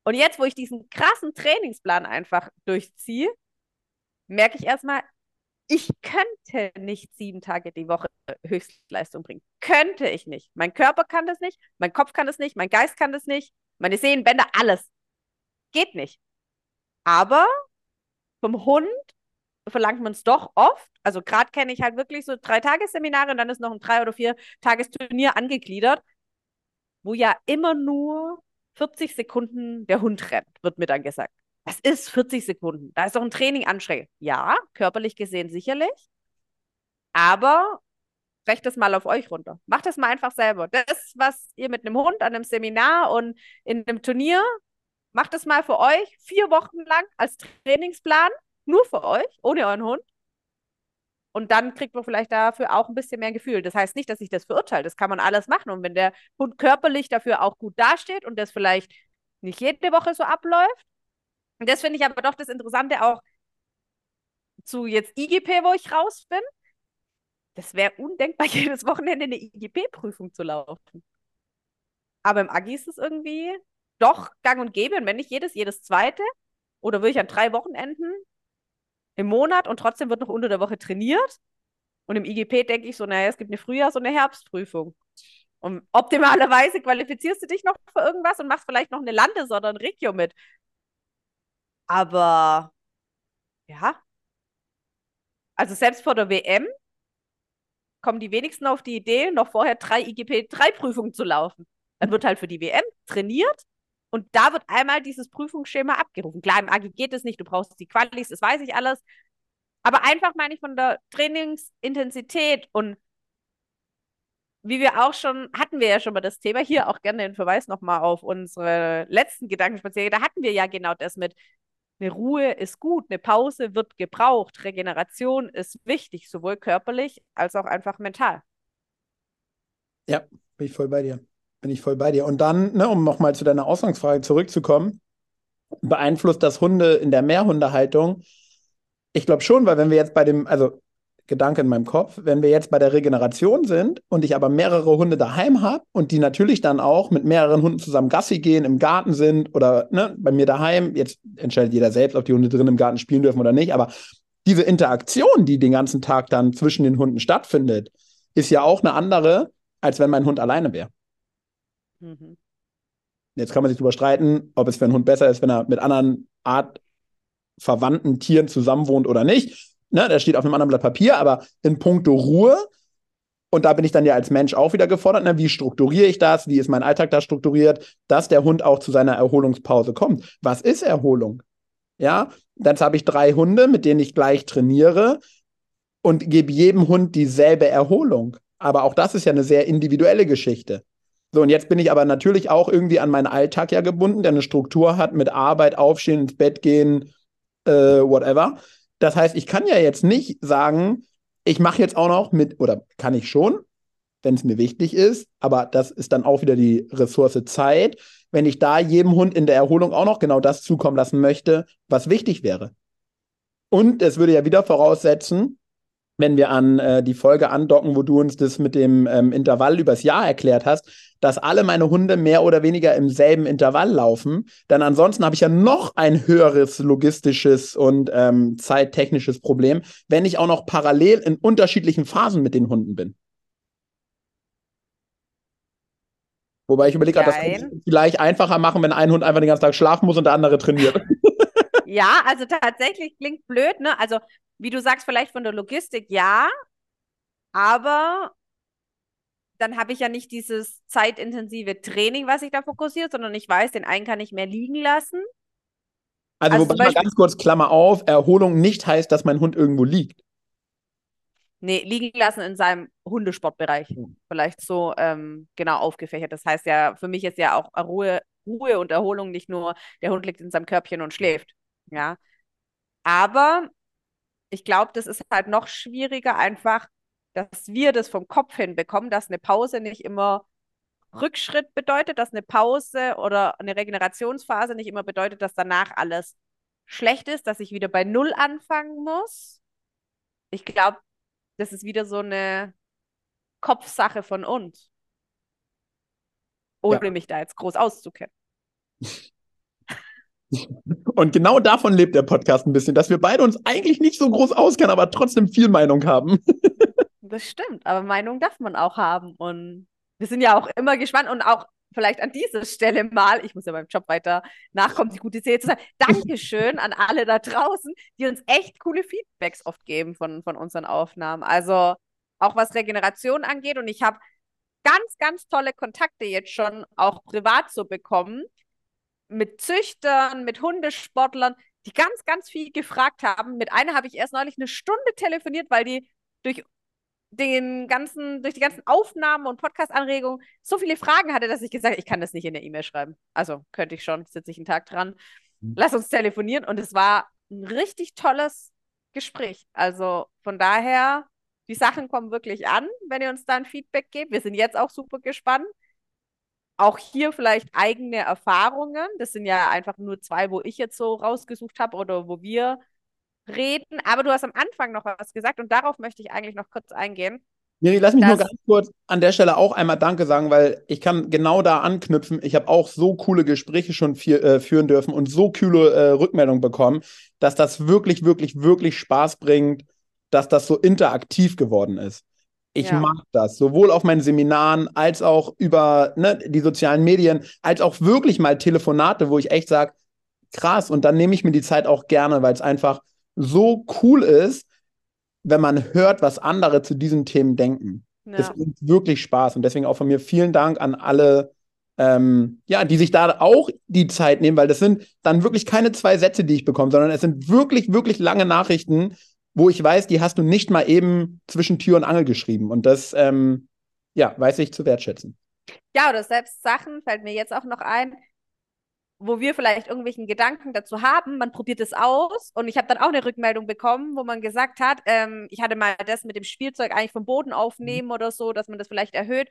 Und jetzt, wo ich diesen krassen Trainingsplan einfach durchziehe, merke ich erstmal, ich könnte nicht sieben Tage die Woche Höchstleistung bringen. Könnte ich nicht. Mein Körper kann das nicht, mein Kopf kann das nicht, mein Geist kann das nicht, meine Sehnenbänder, alles. Geht nicht. Aber vom Hund verlangt man es doch oft. Also gerade kenne ich halt wirklich so drei Tagesseminare und dann ist noch ein drei oder vier Tagesturnier angegliedert, wo ja immer nur 40 Sekunden der Hund rennt, wird mir dann gesagt. Das ist 40 Sekunden. Da ist doch ein Training anstrengend. Ja, körperlich gesehen sicherlich. Aber brecht das mal auf euch runter. Macht das mal einfach selber. Das, was ihr mit einem Hund an einem Seminar und in einem Turnier, macht das mal für euch vier Wochen lang als Trainingsplan, nur für euch, ohne euren Hund. Und dann kriegt man vielleicht dafür auch ein bisschen mehr Gefühl. Das heißt nicht, dass ich das verurteile. Das kann man alles machen. Und wenn der Hund körperlich dafür auch gut dasteht und das vielleicht nicht jede Woche so abläuft, und das finde ich aber doch das Interessante auch zu jetzt IGP, wo ich raus bin. Das wäre undenkbar, jedes Wochenende eine IGP-Prüfung zu laufen. Aber im Agi ist es irgendwie doch gang und gäbe. Und wenn nicht jedes, jedes zweite. Oder würde ich an drei Wochenenden im Monat und trotzdem wird noch unter der Woche trainiert. Und im IGP denke ich so, naja, es gibt eine Frühjahrs- und eine Herbstprüfung. Und optimalerweise qualifizierst du dich noch für irgendwas und machst vielleicht noch eine Landes- oder ein Regio mit. Aber ja, also selbst vor der WM kommen die wenigsten auf die Idee, noch vorher drei IGP-3-Prüfungen zu laufen. Dann wird halt für die WM trainiert und da wird einmal dieses Prüfungsschema abgerufen. Klar, im AG geht es nicht, du brauchst die Qualis, das weiß ich alles. Aber einfach meine ich von der Trainingsintensität und wie wir auch schon, hatten wir ja schon mal das Thema, hier auch gerne den Verweis nochmal auf unsere letzten Gedankenspaziergänge, da hatten wir ja genau das mit, eine Ruhe ist gut, eine Pause wird gebraucht, Regeneration ist wichtig, sowohl körperlich als auch einfach mental. Ja, bin ich voll bei dir. Bin ich voll bei dir. Und dann, ne, um nochmal zu deiner Ausgangsfrage zurückzukommen, beeinflusst das Hunde in der Mehrhundehaltung? Ich glaube schon, weil wenn wir jetzt bei dem, also Gedanke in meinem Kopf, wenn wir jetzt bei der Regeneration sind und ich aber mehrere Hunde daheim habe und die natürlich dann auch mit mehreren Hunden zusammen Gassi gehen, im Garten sind oder ne, bei mir daheim, jetzt entscheidet jeder selbst, ob die Hunde drin im Garten spielen dürfen oder nicht, aber diese Interaktion, die den ganzen Tag dann zwischen den Hunden stattfindet, ist ja auch eine andere, als wenn mein Hund alleine wäre. Mhm. Jetzt kann man sich darüber streiten, ob es für einen Hund besser ist, wenn er mit anderen Art verwandten Tieren zusammenwohnt oder nicht. Ne, das steht auf einem anderen Blatt Papier, aber in puncto Ruhe, und da bin ich dann ja als Mensch auch wieder gefordert, ne, wie strukturiere ich das, wie ist mein Alltag da strukturiert, dass der Hund auch zu seiner Erholungspause kommt. Was ist Erholung? Ja, dann habe ich drei Hunde, mit denen ich gleich trainiere und gebe jedem Hund dieselbe Erholung. Aber auch das ist ja eine sehr individuelle Geschichte. So, und jetzt bin ich aber natürlich auch irgendwie an meinen Alltag ja gebunden, der eine Struktur hat mit Arbeit, Aufstehen, ins Bett gehen, äh, whatever. Das heißt, ich kann ja jetzt nicht sagen, ich mache jetzt auch noch mit, oder kann ich schon, wenn es mir wichtig ist, aber das ist dann auch wieder die Ressource Zeit, wenn ich da jedem Hund in der Erholung auch noch genau das zukommen lassen möchte, was wichtig wäre. Und es würde ja wieder voraussetzen, wenn wir an äh, die Folge andocken, wo du uns das mit dem ähm, Intervall übers Jahr erklärt hast, dass alle meine Hunde mehr oder weniger im selben Intervall laufen. Denn ansonsten habe ich ja noch ein höheres logistisches und ähm, zeittechnisches Problem, wenn ich auch noch parallel in unterschiedlichen Phasen mit den Hunden bin. Wobei ich überlege, das vielleicht einfacher machen, wenn ein Hund einfach den ganzen Tag schlafen muss und der andere trainiert. ja, also tatsächlich klingt blöd, ne? Also, wie du sagst, vielleicht von der Logistik ja, aber dann habe ich ja nicht dieses zeitintensive Training, was ich da fokussiert, sondern ich weiß, den einen kann ich mehr liegen lassen. Also, also wobei mal ganz kurz Klammer auf, Erholung nicht heißt, dass mein Hund irgendwo liegt. Nee, liegen lassen in seinem Hundesportbereich. Hm. Vielleicht so ähm, genau aufgefächert. Das heißt ja, für mich ist ja auch Ruhe, Ruhe und Erholung nicht nur, der Hund liegt in seinem Körbchen und schläft. Ja. Aber ich glaube, das ist halt noch schwieriger, einfach dass wir das vom Kopf hinbekommen, dass eine Pause nicht immer Rückschritt bedeutet, dass eine Pause oder eine Regenerationsphase nicht immer bedeutet, dass danach alles schlecht ist, dass ich wieder bei Null anfangen muss. Ich glaube, das ist wieder so eine Kopfsache von uns. Ohne ja. mich da jetzt groß auszukennen. Und genau davon lebt der Podcast ein bisschen, dass wir beide uns eigentlich nicht so groß auskennen, aber trotzdem viel Meinung haben. Das stimmt, aber Meinung darf man auch haben. Und wir sind ja auch immer gespannt und auch vielleicht an dieser Stelle mal, ich muss ja beim Job weiter nachkommen, die gute Seele zu sein. Dankeschön an alle da draußen, die uns echt coole Feedbacks oft geben von, von unseren Aufnahmen. Also auch was Regeneration angeht. Und ich habe ganz, ganz tolle Kontakte jetzt schon auch privat so bekommen. Mit Züchtern, mit Hundesportlern, die ganz, ganz viel gefragt haben. Mit einer habe ich erst neulich eine Stunde telefoniert, weil die durch den ganzen, durch die ganzen Aufnahmen und Podcast-Anregungen so viele Fragen hatte, dass ich gesagt habe, ich kann das nicht in der E-Mail schreiben. Also könnte ich schon, sitze ich einen Tag dran. Mhm. Lass uns telefonieren. Und es war ein richtig tolles Gespräch. Also von daher, die Sachen kommen wirklich an, wenn ihr uns da ein Feedback gebt. Wir sind jetzt auch super gespannt. Auch hier vielleicht eigene Erfahrungen. Das sind ja einfach nur zwei, wo ich jetzt so rausgesucht habe oder wo wir reden. Aber du hast am Anfang noch was gesagt und darauf möchte ich eigentlich noch kurz eingehen. Miri, lass mich nur ganz kurz an der Stelle auch einmal Danke sagen, weil ich kann genau da anknüpfen. Ich habe auch so coole Gespräche schon äh, führen dürfen und so coole äh, Rückmeldungen bekommen, dass das wirklich, wirklich, wirklich Spaß bringt, dass das so interaktiv geworden ist. Ich ja. mag das, sowohl auf meinen Seminaren als auch über ne, die sozialen Medien, als auch wirklich mal Telefonate, wo ich echt sage, krass, und dann nehme ich mir die Zeit auch gerne, weil es einfach so cool ist, wenn man hört, was andere zu diesen Themen denken. Ja. Das bringt wirklich Spaß. Und deswegen auch von mir vielen Dank an alle, ähm, ja, die sich da auch die Zeit nehmen, weil das sind dann wirklich keine zwei Sätze, die ich bekomme, sondern es sind wirklich, wirklich lange Nachrichten, wo ich weiß, die hast du nicht mal eben zwischen Tür und Angel geschrieben. Und das, ähm, ja, weiß ich zu wertschätzen. Ja, oder selbst Sachen, fällt mir jetzt auch noch ein, wo wir vielleicht irgendwelchen Gedanken dazu haben, man probiert es aus und ich habe dann auch eine Rückmeldung bekommen, wo man gesagt hat, ähm, ich hatte mal das mit dem Spielzeug eigentlich vom Boden aufnehmen mhm. oder so, dass man das vielleicht erhöht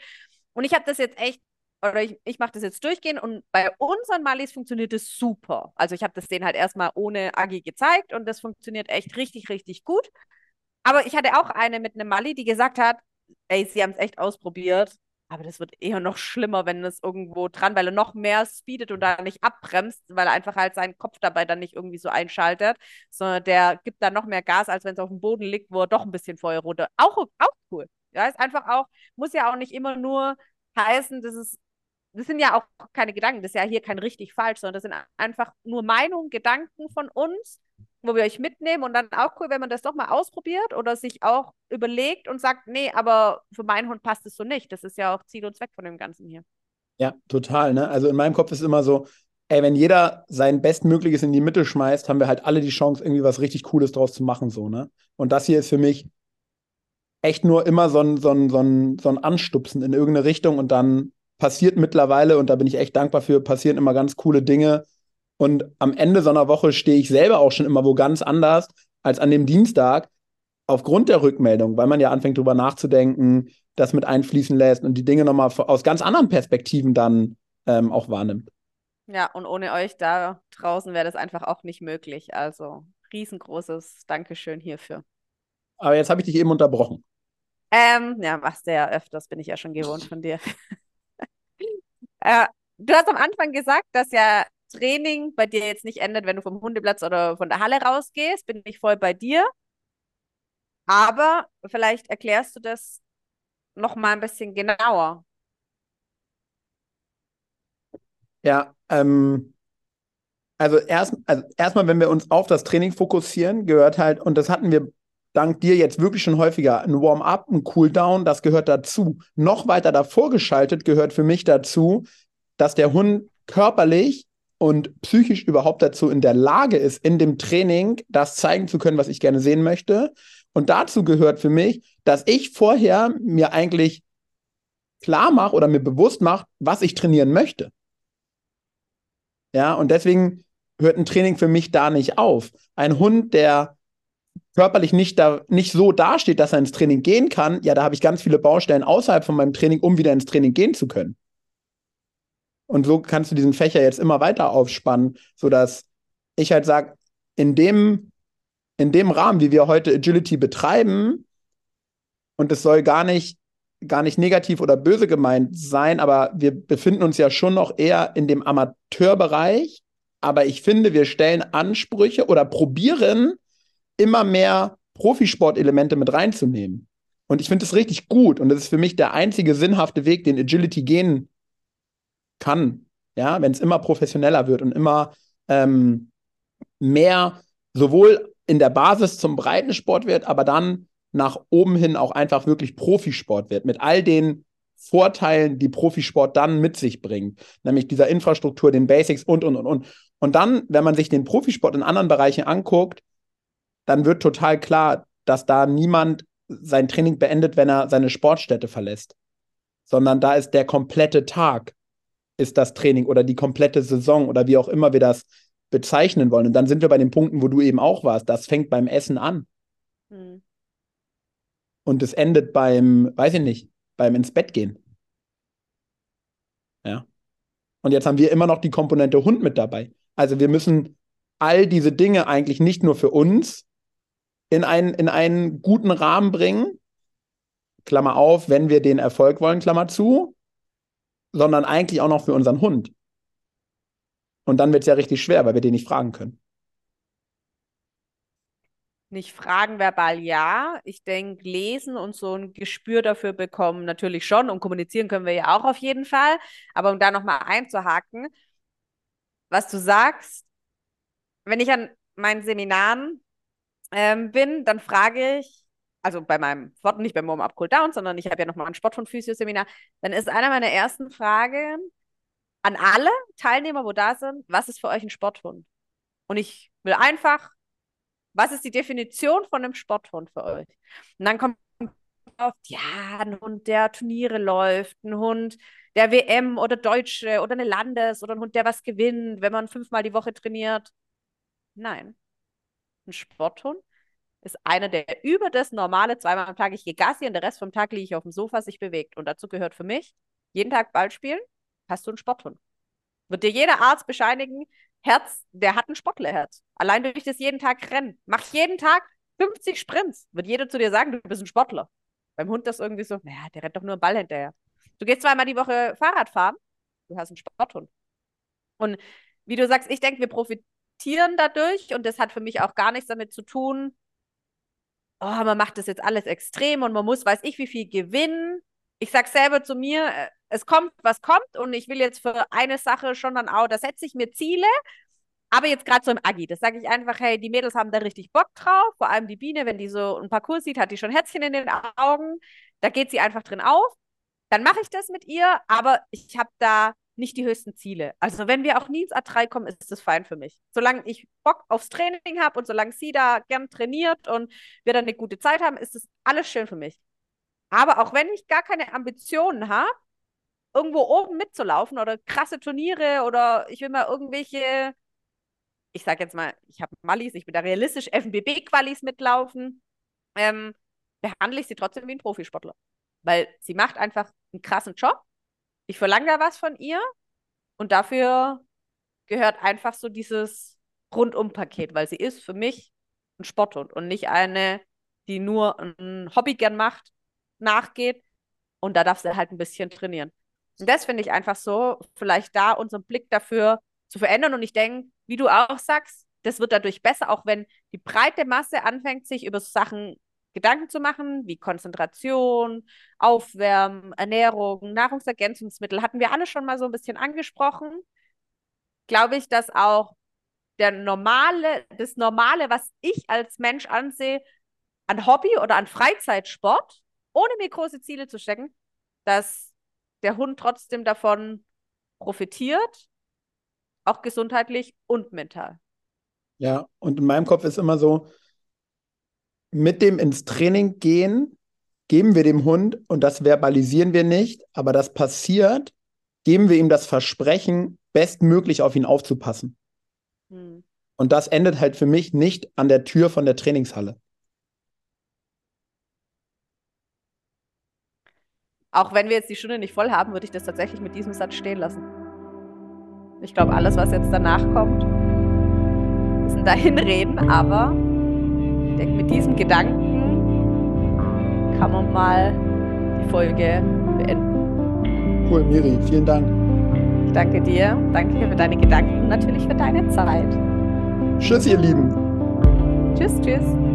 und ich habe das jetzt echt oder ich, ich mache das jetzt durchgehend und bei unseren Malis funktioniert es super. Also ich habe das denen halt erstmal ohne Agi gezeigt und das funktioniert echt richtig, richtig gut. Aber ich hatte auch eine mit einem Mali, die gesagt hat, ey, sie haben es echt ausprobiert, aber das wird eher noch schlimmer, wenn es irgendwo dran, weil er noch mehr speedet und da nicht abbremst, weil er einfach halt seinen Kopf dabei dann nicht irgendwie so einschaltet, sondern der gibt dann noch mehr Gas, als wenn es auf dem Boden liegt, wo er doch ein bisschen Feuer runter. Auch, auch cool. Ja, ist einfach auch, muss ja auch nicht immer nur heißen, dass es das sind ja auch keine Gedanken, das ist ja hier kein richtig falsch, sondern das sind einfach nur Meinungen, Gedanken von uns, wo wir euch mitnehmen und dann auch cool, wenn man das doch mal ausprobiert oder sich auch überlegt und sagt, nee, aber für meinen Hund passt es so nicht. Das ist ja auch Ziel und Zweck von dem Ganzen hier. Ja, total. Ne? Also in meinem Kopf ist immer so, ey, wenn jeder sein Bestmögliches in die Mitte schmeißt, haben wir halt alle die Chance, irgendwie was richtig Cooles draus zu machen, so, ne? Und das hier ist für mich echt nur immer so ein, so ein, so ein, so ein Anstupsen in irgendeine Richtung und dann passiert mittlerweile, und da bin ich echt dankbar für, passieren immer ganz coole Dinge. Und am Ende so einer Woche stehe ich selber auch schon immer wo ganz anders als an dem Dienstag, aufgrund der Rückmeldung, weil man ja anfängt drüber nachzudenken, das mit einfließen lässt und die Dinge nochmal aus ganz anderen Perspektiven dann ähm, auch wahrnimmt. Ja, und ohne euch da draußen wäre das einfach auch nicht möglich. Also riesengroßes Dankeschön hierfür. Aber jetzt habe ich dich eben unterbrochen. Ähm, ja, machst du ja öfters, bin ich ja schon gewohnt von dir. Äh, du hast am Anfang gesagt, dass ja Training bei dir jetzt nicht endet, wenn du vom Hundeplatz oder von der Halle rausgehst. Bin ich voll bei dir. Aber vielleicht erklärst du das noch mal ein bisschen genauer. Ja, ähm, also erst, also erstmal, wenn wir uns auf das Training fokussieren, gehört halt, und das hatten wir dank dir jetzt wirklich schon häufiger, ein Warm-up, ein Cool-down, das gehört dazu. Noch weiter davor geschaltet gehört für mich dazu, dass der Hund körperlich und psychisch überhaupt dazu in der Lage ist, in dem Training das zeigen zu können, was ich gerne sehen möchte. Und dazu gehört für mich, dass ich vorher mir eigentlich klar mache oder mir bewusst mache, was ich trainieren möchte. Ja, und deswegen hört ein Training für mich da nicht auf. Ein Hund, der körperlich nicht, da, nicht so dasteht, dass er ins Training gehen kann, ja, da habe ich ganz viele Baustellen außerhalb von meinem Training, um wieder ins Training gehen zu können. Und so kannst du diesen Fächer jetzt immer weiter aufspannen, sodass ich halt sage, in dem, in dem Rahmen, wie wir heute Agility betreiben, und es soll gar nicht, gar nicht negativ oder böse gemeint sein, aber wir befinden uns ja schon noch eher in dem Amateurbereich. Aber ich finde, wir stellen Ansprüche oder probieren, immer mehr Profisportelemente mit reinzunehmen. Und ich finde das richtig gut. Und das ist für mich der einzige sinnhafte Weg, den Agility gehen kann. Ja, wenn es immer professioneller wird und immer ähm, mehr sowohl in der Basis zum Breitensport wird, aber dann nach oben hin auch einfach wirklich Profisport wird. Mit all den Vorteilen, die Profisport dann mit sich bringt. Nämlich dieser Infrastruktur, den Basics und, und, und, und. Und dann, wenn man sich den Profisport in anderen Bereichen anguckt, dann wird total klar, dass da niemand sein Training beendet, wenn er seine Sportstätte verlässt. Sondern da ist der komplette Tag, ist das Training oder die komplette Saison oder wie auch immer wir das bezeichnen wollen. Und dann sind wir bei den Punkten, wo du eben auch warst. Das fängt beim Essen an. Hm. Und es endet beim, weiß ich nicht, beim ins Bett gehen. Ja. Und jetzt haben wir immer noch die Komponente Hund mit dabei. Also wir müssen all diese Dinge eigentlich nicht nur für uns in einen, in einen guten Rahmen bringen, Klammer auf, wenn wir den Erfolg wollen, Klammer zu, sondern eigentlich auch noch für unseren Hund. Und dann wird es ja richtig schwer, weil wir den nicht fragen können. Nicht fragen verbal ja. Ich denke, lesen und so ein Gespür dafür bekommen natürlich schon und kommunizieren können wir ja auch auf jeden Fall. Aber um da nochmal einzuhaken, was du sagst, wenn ich an meinen Seminaren ähm, bin, dann frage ich, also bei meinem Sport, nicht beim Warm-Up Cool Down, sondern ich habe ja nochmal ein Sport- von Physio-Seminar, dann ist einer meiner ersten Fragen an alle Teilnehmer, wo da sind, was ist für euch ein Sporthund? Und ich will einfach, was ist die Definition von einem Sporthund für euch? Und dann kommt oft, ja, ein Hund, der Turniere läuft, ein Hund, der WM oder Deutsche oder eine Landes- oder ein Hund, der was gewinnt, wenn man fünfmal die Woche trainiert. Nein. Ein Sporthund ist einer, der über das normale zweimal am Tag ich gehe Gassi und der Rest vom Tag liege ich auf dem Sofa sich bewegt. Und dazu gehört für mich jeden Tag Ball spielen, hast du einen Sporthund. Wird dir jeder Arzt bescheinigen, Herz, der hat ein Sportlerherz. Allein durch das jeden Tag rennen. Mach jeden Tag 50 Sprints. Wird jeder zu dir sagen, du bist ein Sportler. Beim Hund das irgendwie so, naja, der rennt doch nur einen Ball hinterher. Du gehst zweimal die Woche Fahrrad fahren, du hast einen Sporthund. Und wie du sagst, ich denke, wir profitieren dadurch. Und das hat für mich auch gar nichts damit zu tun, oh, man macht das jetzt alles extrem und man muss, weiß ich, wie viel gewinnen. Ich sag selber zu mir, äh, es kommt, was kommt. Und ich will jetzt für eine Sache schon dann auch, da setze ich mir Ziele, aber jetzt gerade so im Agi, das sage ich einfach, hey, die Mädels haben da richtig Bock drauf, vor allem die Biene, wenn die so ein Parcours sieht, hat die schon Herzchen in den Augen, da geht sie einfach drin auf. Dann mache ich das mit ihr, aber ich habe da nicht die höchsten Ziele. Also wenn wir auch nie ins A3 kommen, ist das fein für mich. Solange ich Bock aufs Training habe und solange sie da gern trainiert und wir dann eine gute Zeit haben, ist das alles schön für mich. Aber auch wenn ich gar keine Ambitionen habe, irgendwo oben mitzulaufen oder krasse Turniere oder ich will mal irgendwelche, ich sag jetzt mal, ich habe Mallis, ich bin da realistisch, FNBB-Qualis mitlaufen, ähm, behandle ich sie trotzdem wie ein Profisportler. Weil sie macht einfach einen krassen Job ich verlange da was von ihr und dafür gehört einfach so dieses Rundumpaket, weil sie ist für mich ein Sporthund und nicht eine, die nur ein Hobby gern macht, nachgeht und da darf sie halt ein bisschen trainieren. Und das finde ich einfach so, vielleicht da unseren Blick dafür zu verändern. Und ich denke, wie du auch sagst, das wird dadurch besser, auch wenn die breite Masse anfängt, sich über Sachen Gedanken zu machen, wie Konzentration, Aufwärmen, Ernährung, Nahrungsergänzungsmittel, hatten wir alle schon mal so ein bisschen angesprochen. Glaube ich, dass auch der normale, das Normale, was ich als Mensch ansehe, an Hobby oder an Freizeitsport, ohne mir große Ziele zu stecken, dass der Hund trotzdem davon profitiert, auch gesundheitlich und mental. Ja, und in meinem Kopf ist immer so, mit dem ins Training gehen, geben wir dem Hund, und das verbalisieren wir nicht, aber das passiert, geben wir ihm das Versprechen, bestmöglich auf ihn aufzupassen. Hm. Und das endet halt für mich nicht an der Tür von der Trainingshalle. Auch wenn wir jetzt die Stunde nicht voll haben, würde ich das tatsächlich mit diesem Satz stehen lassen. Ich glaube, alles, was jetzt danach kommt, ist ein Dahinreden, aber denke, mit diesem Gedanken kann man mal die Folge beenden. Cool, Miri, vielen Dank. Ich danke dir, danke für deine Gedanken und natürlich für deine Zeit. Tschüss, ihr Lieben. Tschüss, tschüss.